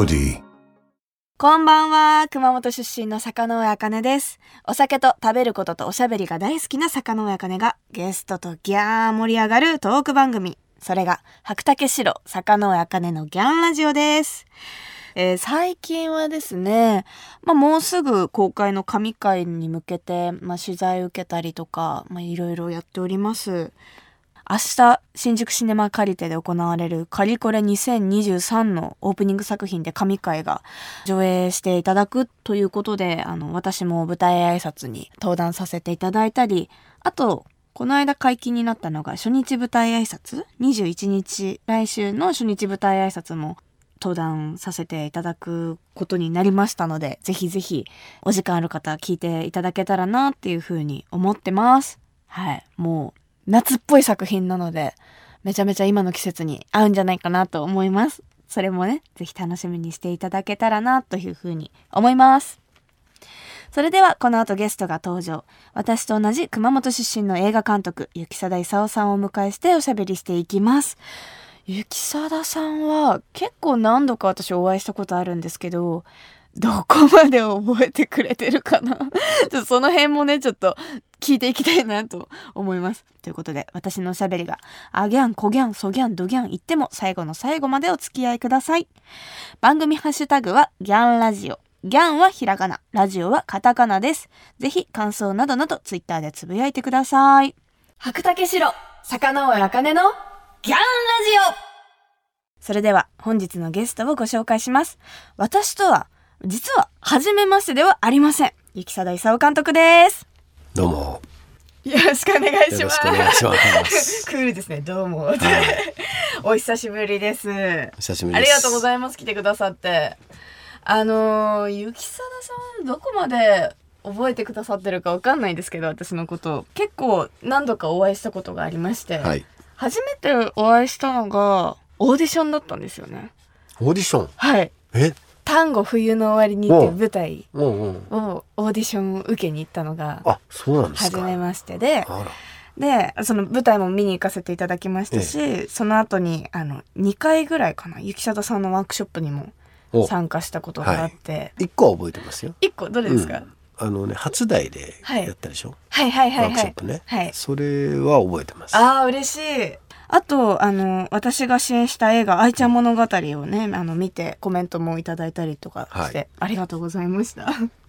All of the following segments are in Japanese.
ody こんばんは。熊本出身の坂上茜です。お酒と食べることとおしゃべりが大好きな坂上茜がゲストとギャー盛り上がるトーク番組。それが白竹城坂上茜のギャンラジオです。えー最近はですね、まあ、もうすぐ公開の神回に向けて、まあ、取材を受けたりとか、まあ、いろいろやっております。明日、新宿シネマカリテで行われるカリコレ2023のオープニング作品で神回が上映していただくということで、あの、私も舞台挨拶に登壇させていただいたり、あと、この間解禁になったのが初日舞台挨拶 ?21 日、来週の初日舞台挨拶も登壇させていただくことになりましたので、ぜひぜひお時間ある方聞いていただけたらなっていうふうに思ってます。はい。もう夏っぽい作品なので、めちゃめちゃ今の季節に合うんじゃないかなと思います。それもね、ぜひ楽しみにしていただけたらなというふうに思います。それではこの後ゲストが登場。私と同じ熊本出身の映画監督、雪貞勲さんをお迎えしておしゃべりしていきます。雪貞さんは結構何度か私お会いしたことあるんですけど、どこまで覚えてくれてるかな？ちょっとその辺もね、ちょっと聞いていきたいなと思います。ということで、私のおしゃべりが、あギャン、こギャン、そギャン、ドギャン言っても最後の最後までお付き合いください。番組ハッシュタグはギャンラジオ。ギャンはひらがな、ラジオはカタカナです。ぜひ感想などなどツイッターでつぶやいてください。白竹城、坂上茜のギャンラジオそれでは本日のゲストをご紹介します。私とは、実は初めましてではありません。雪貞勲監督です。どうも。よろしくお願いします。よろしくお願いします。クールですね。どうも。お久しぶりです。久しぶりです。ありがとうございます。来てくださって。あのー、雪貞さん、どこまで覚えてくださってるかわかんないですけど、私のこと。結構何度かお会いしたことがありまして。はい。初めてお会いしたのが、オーディションだったんですよね。オーディション？はい。え単語冬の終わりにっていう舞台。をオーディション受けに行ったのが。初めましてで。で、その舞台も見に行かせていただきましたし、その後に、あの、2回ぐらいかな、雪貞さんのワークショップにもお参加したことがあって、一個は覚えてますよ。1個どれですか、うんあのね、初台ではいやったでしょ？はいはいはいはいワークショッ。プね。はいそれは覚えてます。ああ、嬉しい。あと、あの、私が主演した映画、愛ちゃん物語をね、あの、見てコメントもいただいたりとかして、はいありがとうございました。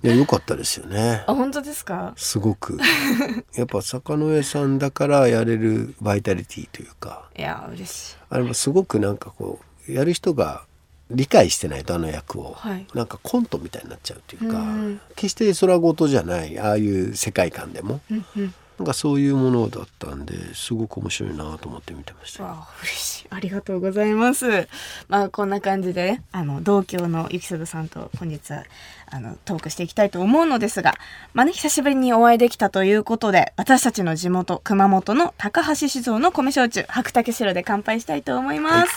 いや、良かったですよねあ、。本当ですか？すごく。やっぱ坂上さんだからやれるバイタリティというか、いや、嬉しい。あれもすごくなんかこう、やる人が理解してないとあの役を、はいなんかコントみたいになっちゃうというか、うん決して空事じゃないああいう世界観でも、うんうん。なんかそういうものだったんですごく面白いなと思って見てました。わあ、嬉しい。ありがとうございます。まあ、こんな感じで、あの、同郷のゆきそどさんと本日は、あの、トークしていきたいと思うのですが、まあね、久しぶりにお会いできたということで、私たちの地元、熊本の高橋酒造の米焼酎、白竹城で乾杯したいと思います。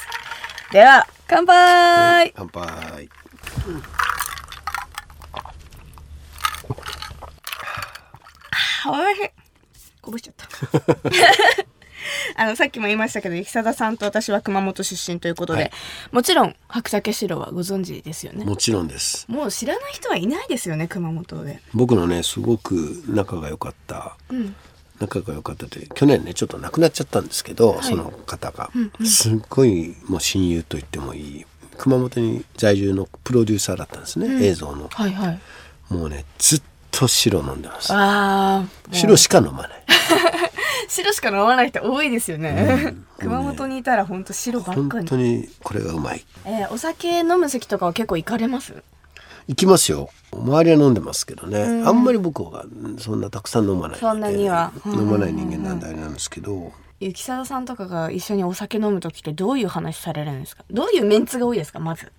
では、乾杯、乾杯。あおいしい。こぼしちゃった。あの、さっきも言いましたけど、雪貞さんと私は熊本出身ということで、はいもちろん、白竹城はご存知ですよね。もちろんです。もう知らない人はいないですよね、熊本で。僕のねすごく仲が良かったうん。仲が良かったって去年ねちょっと亡くなっちゃったんですけど、その方が、すっごいもう親友と言ってもいい熊本に在住のプロデューサーだったんですね、映像のはいはい。もうねずっと白飲んでます。ああ。白しか飲まない。白しか飲まない人多いですよね。熊本にいたら本当白ばっかに本当。にこれがうまい。えーお酒飲む席とかは結構行かれます？行きますよ。周りは飲んでますけどね、あんまり僕はそんなたくさん飲まないそんなには。飲まない人間なんであれなんですけど、雪貞さんとかが一緒にお酒飲む時ってどういう話されるんですか？どういうメンツが多いですか？まず。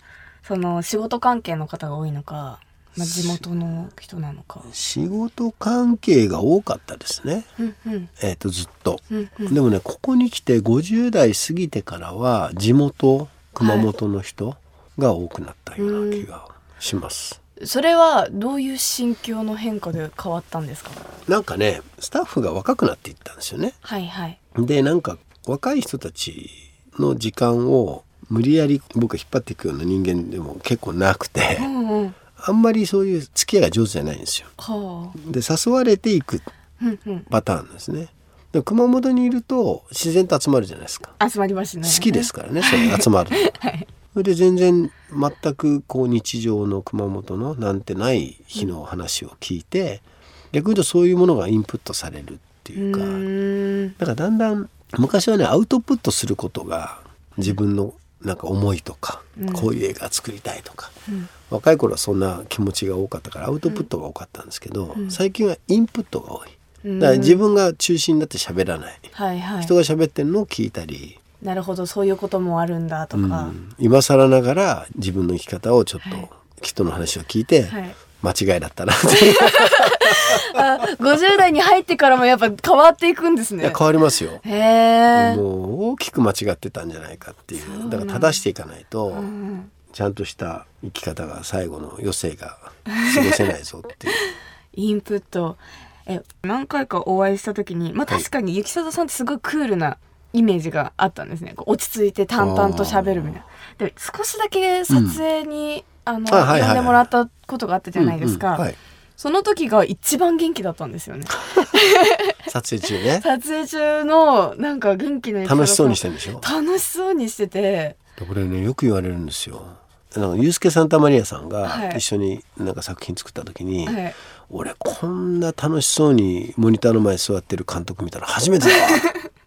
その仕事関係の方が多いのか、まあ、地元の人なのか。仕事関係が多かったですね、うんうん。えー、とずっと、うんうでもねここに来て50代過ぎてからは地元熊本の人が多くなったような気がします、それはどういう心境の変化で変わったんですか？なんかねスタッフが若くなっていったんですよね。はいはい。でなんか若い人たちの時間を無理やり僕が引っ張っていくような人間でも結構なくて、うんうんあんまりそういう付き合いが上手じゃないんですよ。はで誘われていくパターンですね。で熊本にいると自然と集まるじゃないですか。集まりますね好きですからね、それ集まるの。はいそれで全然全くこう日常の熊本のなんてない日の話を聞いて、逆に言うとそういうものがインプットされるっていうか、だからだんだん昔はねアウトプットすることが自分のなんか思いとか、うん。こういう映画作りたいとか、うん。若い頃はそんな気持ちが多かったからアウトプットが多かったんですけど、最近はインプットが多い。うん。だから自分が中心になって喋らない、はいはい。人が喋ってるのを聞いたり、なるほどそういうこともあるんだとうか、ん。今更ながら自分の生き方をちょっと人の話を聞いて、はい間違いだったな。っ てあ50代に入ってからもやっぱ変わっていくんですね。いや変わりますよ。へえ。もう大きく間違ってたんじゃないかっていう。だ。から正していかないと、うんちゃんとした生き方が最後の余生が過ごせないぞっていう。インプット。え何回かお会いした時にまあはい。確かに雪貞さんってすごいクールなイメージがあったんですね。落ち着いて淡々と喋るみたいな。で少しだけ撮影に、あの、あはいはいはい。呼んでもらったことがあったじゃないですか、うんうんはい、その時が一番元気だったんですよね。撮影中ね。撮影中のなんか元気な楽しそうにしてるんでしょ？楽しそうにしてて。これねよく言われるんですよ。なんかユースケ・サンタマリアさんはい。が一緒になんか作品作った時に、はい。俺こんな楽しそうにモニターの前に座ってる監督見たら初めてだわっ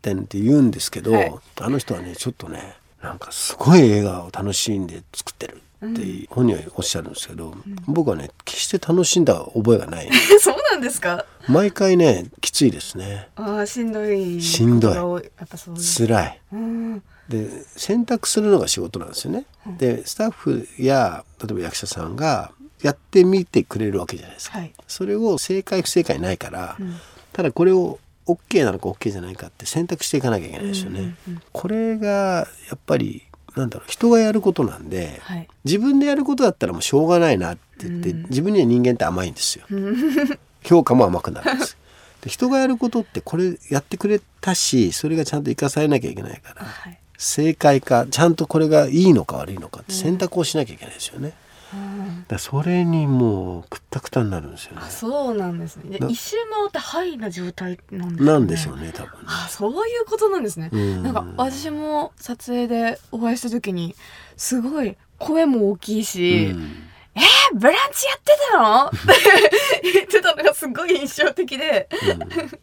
てって言うんですけど、はい。あの人はねちょっとねなんかすごい映画を楽しんで作ってるって本人はおっしゃるんですけど、僕はね決して楽しんだ覚えがない そうなんですか？毎回ねきついですね。あーしんどいしんどい。やっぱそういう。辛い。うん。で選択するのが仕事なんですよね。でスタッフや例えば役者さんがやってみてくれるわけじゃないですか。はい。それを正解不正解ないから、ん。ただこれを OK なのか OK じゃないかって選択していかなきゃいけないですよね。うんうんうん。これがやっぱりなんだろう人がやることなんで、はい自分でやることだったらもうしょうがないなって言って、自分には人間って甘いんですよ。評価も甘くなるんです。で人がやることってこれやってくれたしそれがちゃんと生かされなきゃいけないから、はい正解かちゃんとこれがいいのか悪いのかって選択をしなきゃいけないですよね。うんだそれにもうくったくたになるんですよね。あ。そうなんですね。でな一周回ってハイな状態なんですね。なんでしょうね多分ね。あそういうことなんですね、うん。なんか私も撮影でお会いした時にすごい声も大きいし「うん。えーブランチやってたの?」って言ってたのがすごい印象的で、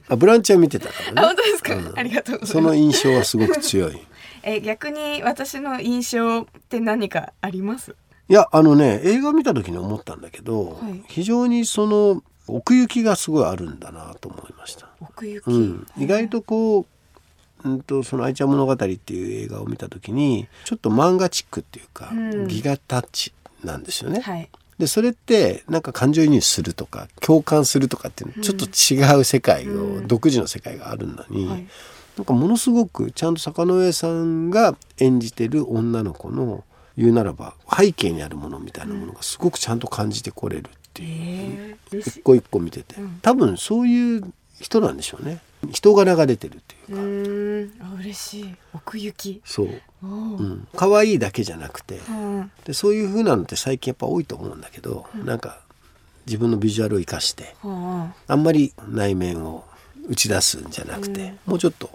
あブランチは見てたからね。あ本当ですか、うん。ありがとうござそのいます。印象はすごく強い。え逆に私の印象って何かあります？いやあのね映画見た時に思ったんだけど、はい。非常にその奥行きがすごいあるんだなと思いました。奥行き、うん、意外とこう、うん、とその「愛ちゃん物語」っていう映画を見た時にちょっと漫画チックっていうか、うん。ギガタッチなんですよね。はい。でそれってなんか感情移入するとか共感するとかっていうのちょっと違う世界を、うん。独自の世界があるのに、はい。なんかものすごくちゃんと坂上さんが演じてる女の子の言うならば背景にあるものみたいなものがすごくちゃんと感じてこれるっていう、一個一個見てて、うん。多分そういう人なんでしょうね。人柄が出てるっていううか、嬉しい。奥行き。そう、おう。ーん、可愛いだけじゃなくて。うん。でそういう風なのって最近やっぱ多いと思うんだけど、なんか自分のビジュアルを生かしてはあんまり内面を打ち出すんじゃなくて、もうちょっと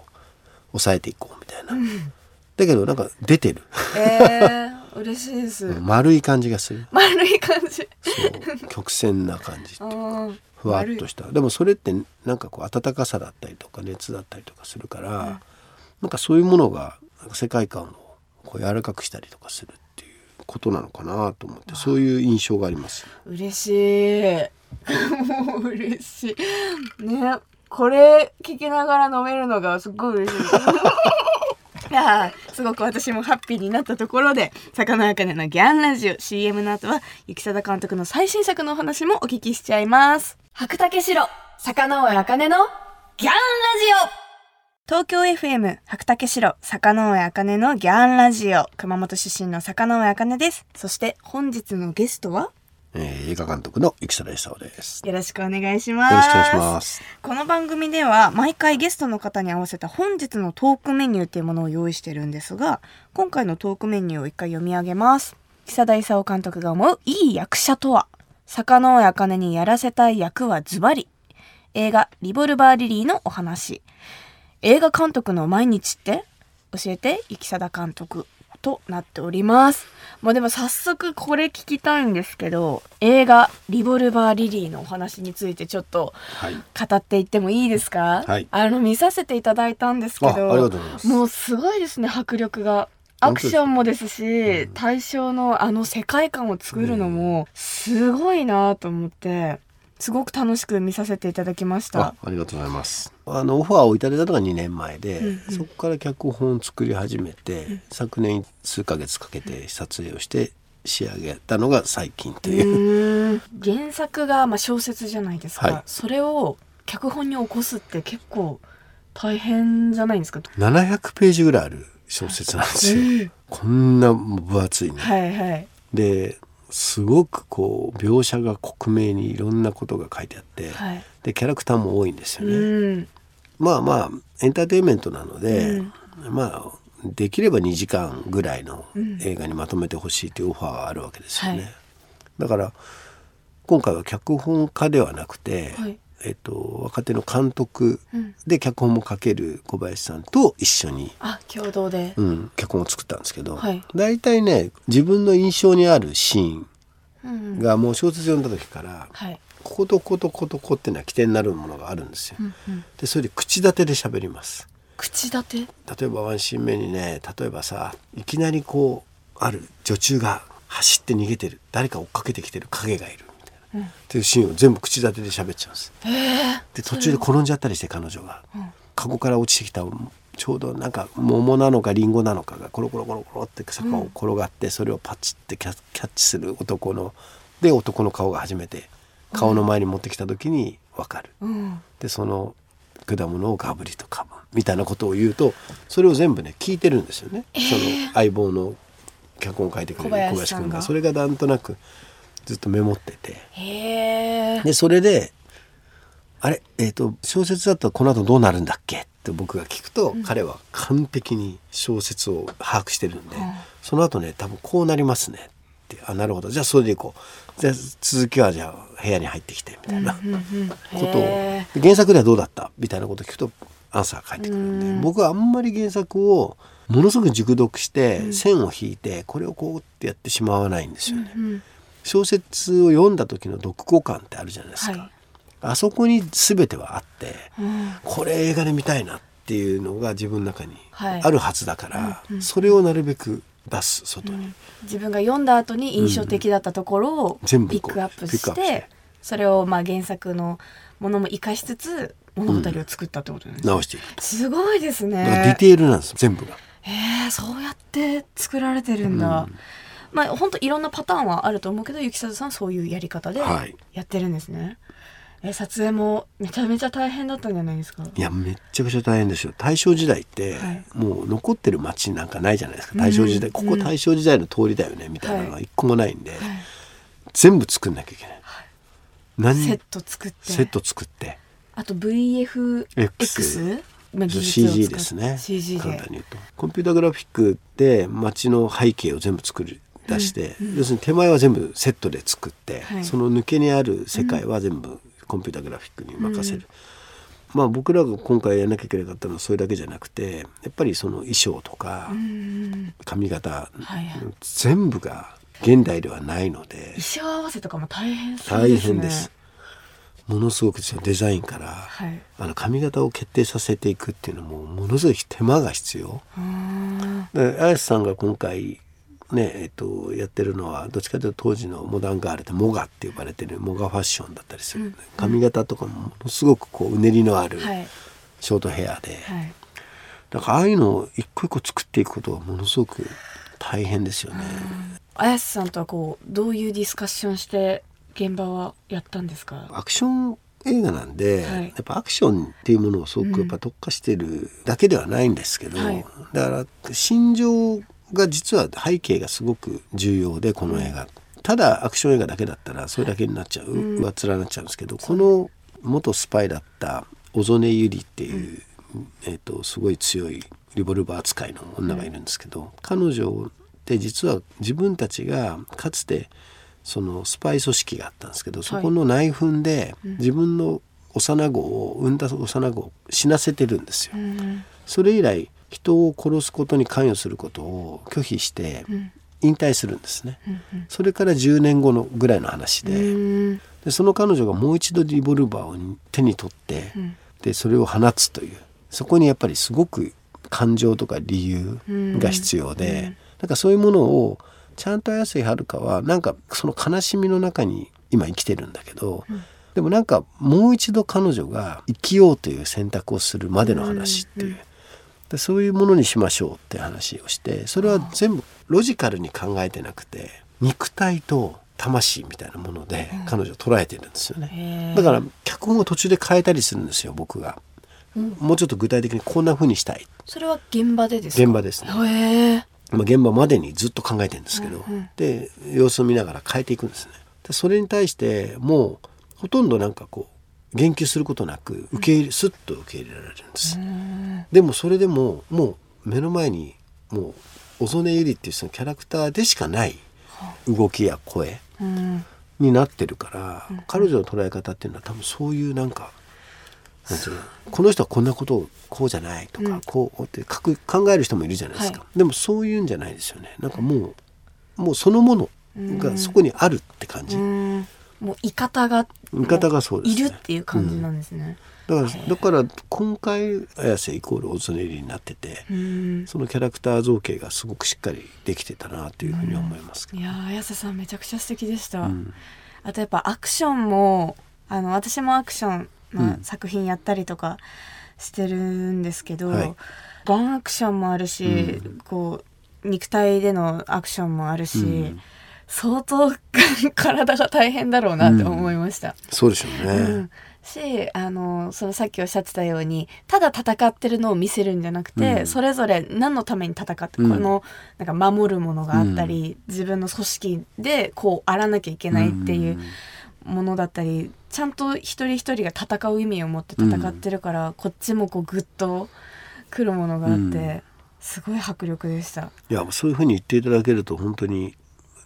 抑えていこうみたいな、だけどなんか出てる。あえー、嬉しいです、丸い感じがする。丸い感じ。曲線な感じあーふわっとした。でもそれってなんかこう温かさだったりとか熱だったりとかするから、なんかそういうものが世界観をこう柔らかくしたりとかするっていうことなのかなと思ってそういう印象があります。嬉しい。もう嬉しい。ね。これ聞きながら飲めるのがすっごい嬉しいいやーすごく私もハッピーになったところで魚あかねのギャンラジオ CM の後は雪貞監督の最新作のお話もお聞きしちゃいます。白竹城魚尾あかねのギャンラジオ。東京 FM 白竹城坂上茜のギャンラジオ。熊本出身の坂上茜です。そして本日のゲストはえー映画監督の生田勲です。よろしくお願いします。よろしくお願いします。この番組では毎回ゲストの方に合わせた本日のトークメニューっていうものを用意してるんですが今回のトークメニューを一回読み上げます久田勲監督が思ういい役者とは坂上茜にやらせたい役はズバリ映画「リボルバー・リリー」のお話映画監督の毎日って？教えて生貞監督となっております。もうでも早速これ聞きたいんですけど映画「リボルバー・リリー」のお話についてちょっとはい。語っていってもいいですか、はい。あの見させていただいたんですけどう。もうすごいですね迫力が。アクションもですし、うん。対象のあの世界観を作るのもすごいなと思ってすごく楽しく見させていただきました。あ、ありがとうございます。あのオファーをいただいたのが2年前で、うんうん。そこから脚本を作り始めて、昨年数ヶ月かけて撮影をして仕上げたのが最近とう。いう。原作がまあ小説じゃないですか、はい。それを脚本に起こすって結構大変じゃないんですか？700ページぐらいある小説なんですよ。うんこんな分厚いね。はいはい。ですごくこう描写が克明にいろんなことが書いてあって、はいでキャラクターも多いんですよね。うんまあまあエンターテインメントなので、うんまあできれば2時間ぐらいのうん映画にまとめてほしいというオファーがあるわけですよね。はいだから今回は脚本家ではなくて、はいえっと、若手の監督うん。で脚本も書ける小林さんと一緒に、あ共同で、うん、脚本を作ったんですけど、はい。大体ね自分の印象にあるシーンうんがもう小説読んだ時から、はい。こことこことこことこっていうのは起点になるものがあるんですよ。うんうん。でそれで口立てで喋ります。口立て？例えばワンシーン目にね例えばさいきなりこうある女中が走って逃げてる。誰か追っかけてきてる影がいるっていうシーンを全部口立てで喋っちゃうんです。ええで途中で転んじゃったりして彼女が、うん。カゴから落ちてきたちょうどなんか桃なのかリンゴなのかがコロコロコロコロって坂を転がってそれをパチってキャッチする男ので男の顔が初めて顔の前に持ってきた時に分かる。うん。でその果物をガブリと噛むみたいなことを言うとそれを全部ね聞いてるんですよね、その相棒の脚本を書いてくれる小林君が。それがなんとなくずっとメモってて。でそれで「あれ、えー、と小説だったらこの後どうなるんだっけ?」って僕が聞くと、彼は完璧に小説を把握してるんで、うん。その後ね多分こうなりますね。ってあなるほど。じゃあそれでいこう。じゃあ続きはじゃあ部屋に入ってきてみたいな。うんうんうん。ことを。へで原作ではどうだった？みたいなことを聞くとアンサーが返ってくるんでうん。僕はあんまり原作をものすごく熟読して、うん。線を引いてこれをこうってやってしまわないんですよね。小説を読んだ時の読後感ってあるじゃないですか。はい。あそこに全てはあってうん。これ映画で見たいなっていうのが自分の中にはい。あるはずだから、うんうん。それをなるべく出す外に、うん。自分が読んだ後に印象的だったところを全部ピックアップしして。てそれをまあ原作のものも生かしつつ物語を作ったってことなんですね。直していくと。すごいですだからディねテールなんです全部が。へえそうやって作られてるんだ、うんまあ本当いろんなパターンはあると思うけど雪里さんそういうやり方ではい。やってるんですね、え撮影もめちゃめちゃ大変だったんじゃないですか？いやめっちゃくちゃ大変ですよ。大正時代って、はい。もう残ってる町なんかないじゃないですか。大正時代、うん。ここ大正時代の通りだよねみたいなのが一個もないんで、はい。全部作んなきゃいけない、何？セット作って。セット作って。あと VFX CG ですね。CG で。簡単に言うと。コンピュータグラフィックで街の背景を全部作り出して、うん。うん。要するに手前は全部セットで作って、はい。その抜けにある世界は全部コンピュータグラフィックに任せる、まあ僕らが今回やらなきゃいけなかったのはそれだけじゃなくてやっぱりその衣装とかうん髪型、はいはい。全部が現代ではないので衣装合わせとかも大変ね。大変です。ものすごくデザインから、はい。あの髪型を決定させていくっていうのもものすごい手間が必要。で綾瀬さんが今回ねえっと、やってるのはどっちかというと当時のモダンガールでモガって呼ばれてるモガファッションだったりする、うん。髪型とかもものすごくこううねりのあるはい。ショートヘアで、はい。だからああいうのを一個一個作っていくことはものすごく大変ですよね。綾瀬さんとはこうどういうディスカッションして現場はやったんですか？アクション映画なんで、はい。やっぱアクションっていうものをすごくやっぱ特化してるだけではないんですけど、はい。だから心情が実は背景がすごく重要でこの映画。っただアクション映画だけだったらそれだけになっちゃう、上っ面になっちゃうんですけどこの元スパイだった小曽根百合っていう、えー、とすごい強いリボルバー使いの女がいるんですけど、彼女って実は自分たちがかつてそのスパイ組織があったんですけどそこの内紛で自分の幼子を産んだ幼子を死なせてるんですよ。それ以来人を殺すことに関与することを拒否して引退するんですね。それから10年後のぐらいの話で。でその彼女がもう一度リボルバーを手に取って、でそれを放つという。そこにやっぱりすごく感情とか理由が必要で、なんかそういうものをちゃんと綾瀬はるかはなんかその悲しみの中に今生きてるんだけど、でもなんかもう一度彼女が生きようという選択をするまでの話っていう、でそういうものにしましょうって話をしてそれは全部ロジカルに考えてなくて肉体と魂みたいなもので彼女を捉えてるんですよね。だから脚本を途中で変えたりするんですよ僕が。もうちょっと具体的にこんな風にしたいそれは現場でですか？現場ですね。まあ、現場までにずっと考えてるんですけど、で様子を見ながら変えていくんですね。でそれに対してもうほとんどなんかこう言及することなく受け入れ、スッと受け入れられるんです。でもそれでももう目の前にもう小曽根百合っていうそのキャラクターでしかない動きや声うん。になってるから、彼女の捉え方っていうのは多分そういうなんか。この人はこんなことをこうじゃないとか、こうって考える人もいるじゃないですか、はでもそういうんじゃないですよね。なんかもうもうそのものがそこにあるって感じ、うんもう言い方が見方がそうですね。いるっていう感じなんですね。だからだから今回綾瀬イコール小曽根入になってて、うん。そのキャラクター造形がすごくしっかりできてたなというふうに思いますけど、いやー綾瀬さんめちゃくちゃ素敵でした。うん。あとやっぱアクションもあの私もアクション、まあうん。作品やったりとかしてるんですけど、はい。ワンアクションもあるし、うん。こう肉体でのアクションもあるし、うん相当体が大変だろうなって思いました。そうでしょうね、うん。しあのそのさっきおっしゃってたようにただ戦ってるのを見せるんじゃなくて、うん。それぞれ何のために戦って、うん。このなんか守るものがあったり、自分の組織でこうあらなきゃいけないっていうものだったりちゃんと一人一人が戦う意味を持って戦ってるから、こっちもこうグッとくるものがあって、うん。すごい迫力でした。いやそういうふうに言っていただけると本当に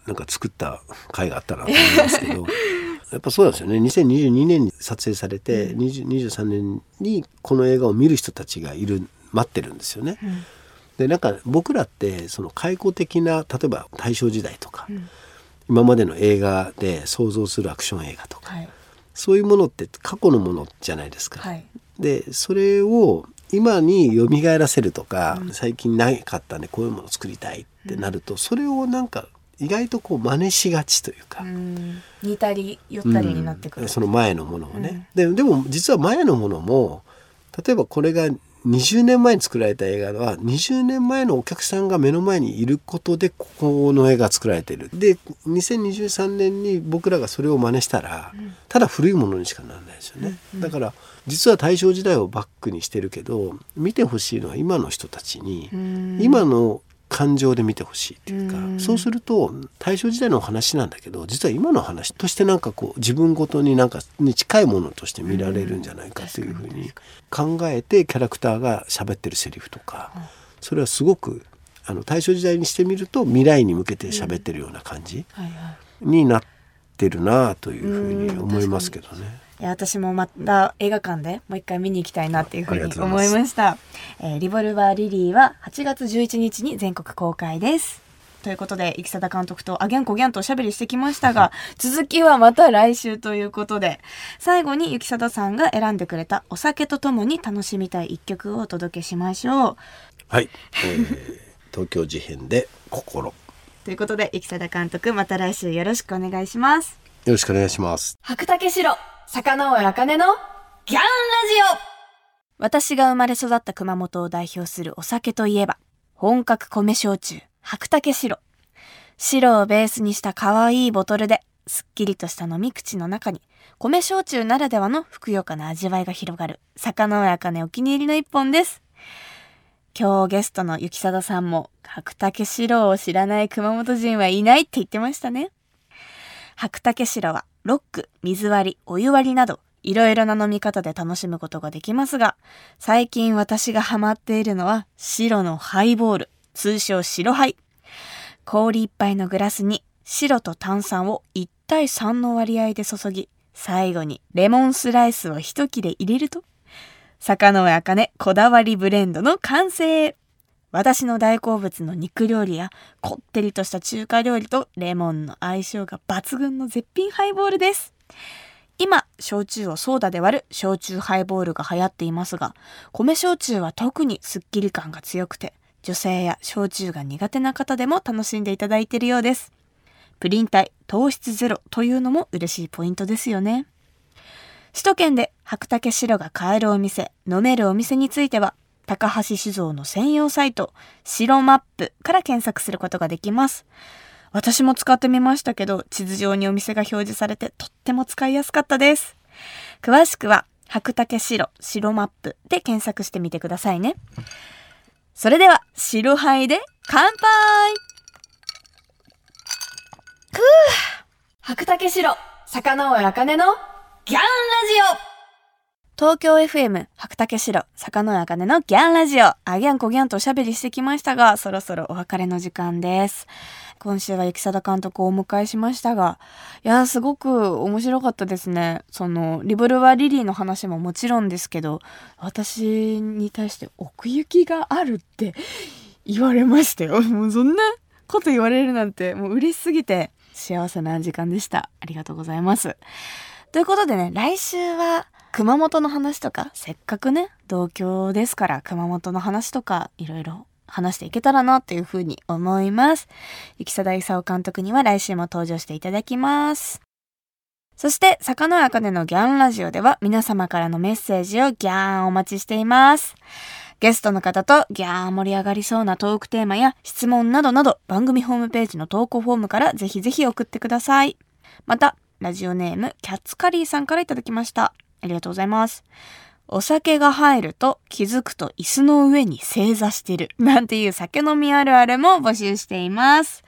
なんか作った回があったなと思いますけど やっぱそうなんですよね。2022年に撮影されて、20 23年にこの映画を見る人たちがいる待ってるんですよね。でなんか僕らってその開口的な例えば大正時代とか、ん。今までの映画で想像するアクション映画とか、はい、そういうものって過去のものじゃないですか。はい。でそれを今に蘇らせるとか、最近なかったんでこういうものを作りたいってなると、それをなんか意外とこう真似しがちというか、うん。似たり寄ったりになってくる。うん。その前のものをね、ででも実は前のものも例えばこれが20年前に作られた映画は20年前のお客さんが目の前にいることでここの映画が作られてる。で2023年に僕らがそれを真似したら、ただ古いものにしかならないですよね、だから実は大正時代をバックにしてるけど見てほしいのは今の人たちに、うん。今の感情で見てほしいっていうか、うん。そうすると大正時代の話なんだけど実は今の話としてなんかこう自分ごとになんかに近いものとして見られるんじゃないかというふうに考えてキャラクターが喋ってるセリフとか、それはすごくあの大正時代にしてみると未来に向けて喋ってるような感じになってるなというふうに思いますけどね。いや私もまた映画館でもう一回見に行きたいなっていうふうに思いました。えーリボルバー・リリーは8月11日に全国公開です。ということで、生貞監督とあギャンコギャンとおしゃべりしてきましたが、続きはまた来週ということで、最後に雪貞さんが選んでくれたお酒とともに楽しみたい一曲をお届けしましょう。はい、えー東京事変で心よということで、雪貞監督、また来週よろしくお願いします。ろしくお願いします。白竹城、坂上茜のギャンラジオ私が生まれ育った熊本を代表するお酒といえば、本格米焼酎、白竹白。白をベースにした可愛いボトルで、すっきりとした飲み口の中に、米焼酎ならではのふくよかな味わいが広がる、坂上茜お気に入りの一本です。今日ゲストの雪貞さんも、白竹白を知らない熊本人はいないって言ってましたね。白竹白はロック、水割り、お湯割りなど、いろいろな飲み方で楽しむことができますが、最近私がハマっているのは白のハイボール、通称白ハイ。氷一杯のグラスに白と炭酸を1対3の割合で注ぎ、最後にレモンスライスを一切れ入れると、坂上茜こだわりブレンドの完成私の大好物の肉料理やこってりとした中華料理とレモンの相性が抜群の絶品ハイボールです。今、焼酎をソーダで割る焼酎ハイボールが流行っていますが、米焼酎は特にスッキリ感が強くて、女性や焼酎が苦手な方でも楽しんでいただいているようです。プリン体、糖質ゼロというのも嬉しいポイントですよね。首都圏で白竹白が買えるお店、飲めるお店については、高橋酒造の専用サイト、白マップから検索することができます。私も使ってみましたけど、地図上にお店が表示されてとっても使いやすかったです。詳しくは、白竹白、白マップで検索してみてくださいね。それでは、白杯で乾杯くぅ白竹白、坂上茜のギャンラジオ東京 FM 白竹城坂野茜のギャンラジオ。あギャンコギャンとおしゃべりしてきましたがそろそろお別れの時間です。今週は雪貞監督をお迎えしましたがいやすごく面白かったですね。そのリボルバーリリーの話ももちろんですけど私に対して奥行きがあるって言われましたよ。もうそんなこと言われるなんてもう嬉しすぎて幸せな時間でした。ありがとうございます。ということでね来週は熊本の話とか、せっかくね、同郷ですから熊本の話とか、いろいろ話していけたらなというふうに思います。雪貞勲監督には来週も登場していただきます。そして、坂の茜のギャンラジオでは皆様からのメッセージをギャーンお待ちしています。ゲストの方とギャーン盛り上がりそうなトークテーマや質問などなど番組ホームページの投稿フォームからぜひぜひ送ってください。また、ラジオネームキャッツカリーさんからいただきました。ありがとうございます。お酒が入ると気づくと椅子の上に正座してる。なんていう酒飲みあるあるも募集しています。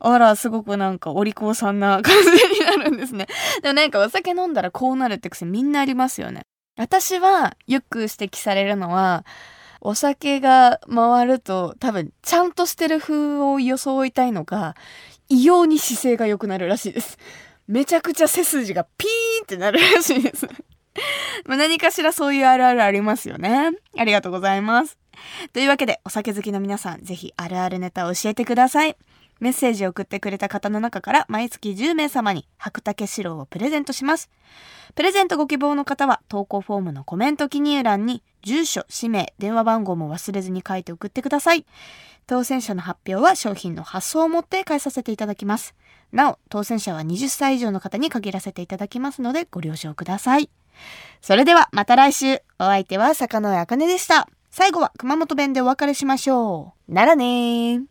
あら、すごくなんかお利口さんな感じになるんですね。でもなんかお酒飲んだらこうなるって癖みんなありますよね。私はよく指摘されるのは、お酒が回ると多分ちゃんとしてる風を装いたいのか、異様に姿勢が良くなるらしいです。めちゃくちゃ背筋がピーンってなるらしいです。ま何かしらそういうあるあるありますよね。ありがとうございます。というわけで、お酒好きの皆さん、ぜひあるあるネタを教えてください。メッセージを送ってくれた方の中から毎月10名様に白竹白をプレゼントします。プレゼントご希望の方は投稿フォームのコメント記入欄に住所、氏名、電話番号も忘れずに書いて送ってください。当選者の発表は商品の発送をもって返させていただきます。なお、当選者は20歳以上の方に限らせていただきますのでご了承ください。それではまた来週。お相手は坂上茜でした。最後は熊本弁でお別れしましょう。ならねー。